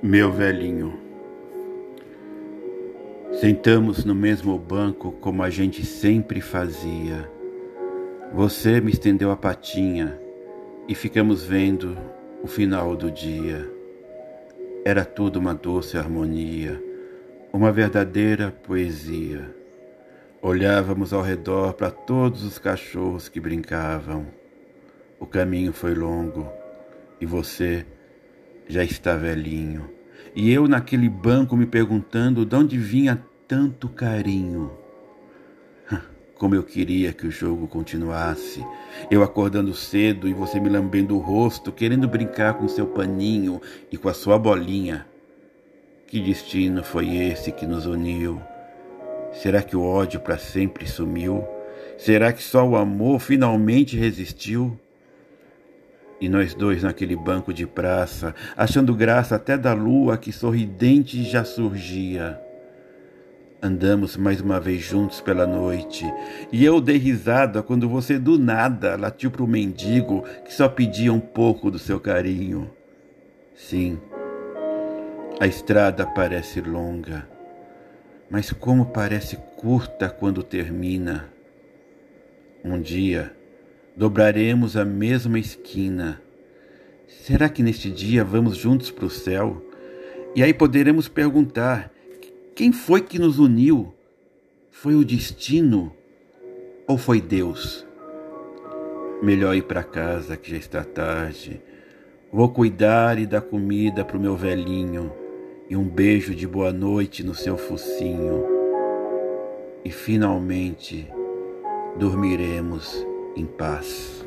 Meu velhinho, sentamos no mesmo banco como a gente sempre fazia. Você me estendeu a patinha e ficamos vendo o final do dia. Era tudo uma doce harmonia, uma verdadeira poesia. Olhávamos ao redor para todos os cachorros que brincavam. O caminho foi longo e você já está velhinho. E eu naquele banco me perguntando de onde vinha tanto carinho. Como eu queria que o jogo continuasse. Eu acordando cedo e você me lambendo o rosto, querendo brincar com seu paninho e com a sua bolinha. Que destino foi esse que nos uniu? Será que o ódio para sempre sumiu? Será que só o amor finalmente resistiu? E nós dois naquele banco de praça, achando graça até da lua que sorridente já surgia. Andamos mais uma vez juntos pela noite, e eu dei risada quando você do nada latiu para o mendigo que só pedia um pouco do seu carinho. Sim, a estrada parece longa, mas como parece curta quando termina. Um dia, dobraremos a mesma esquina. Será que neste dia vamos juntos para o céu? E aí poderemos perguntar: quem foi que nos uniu? Foi o destino ou foi Deus? Melhor ir para casa que já está tarde. Vou cuidar e dar comida para o meu velhinho e um beijo de boa noite no seu focinho. E finalmente dormiremos em paz.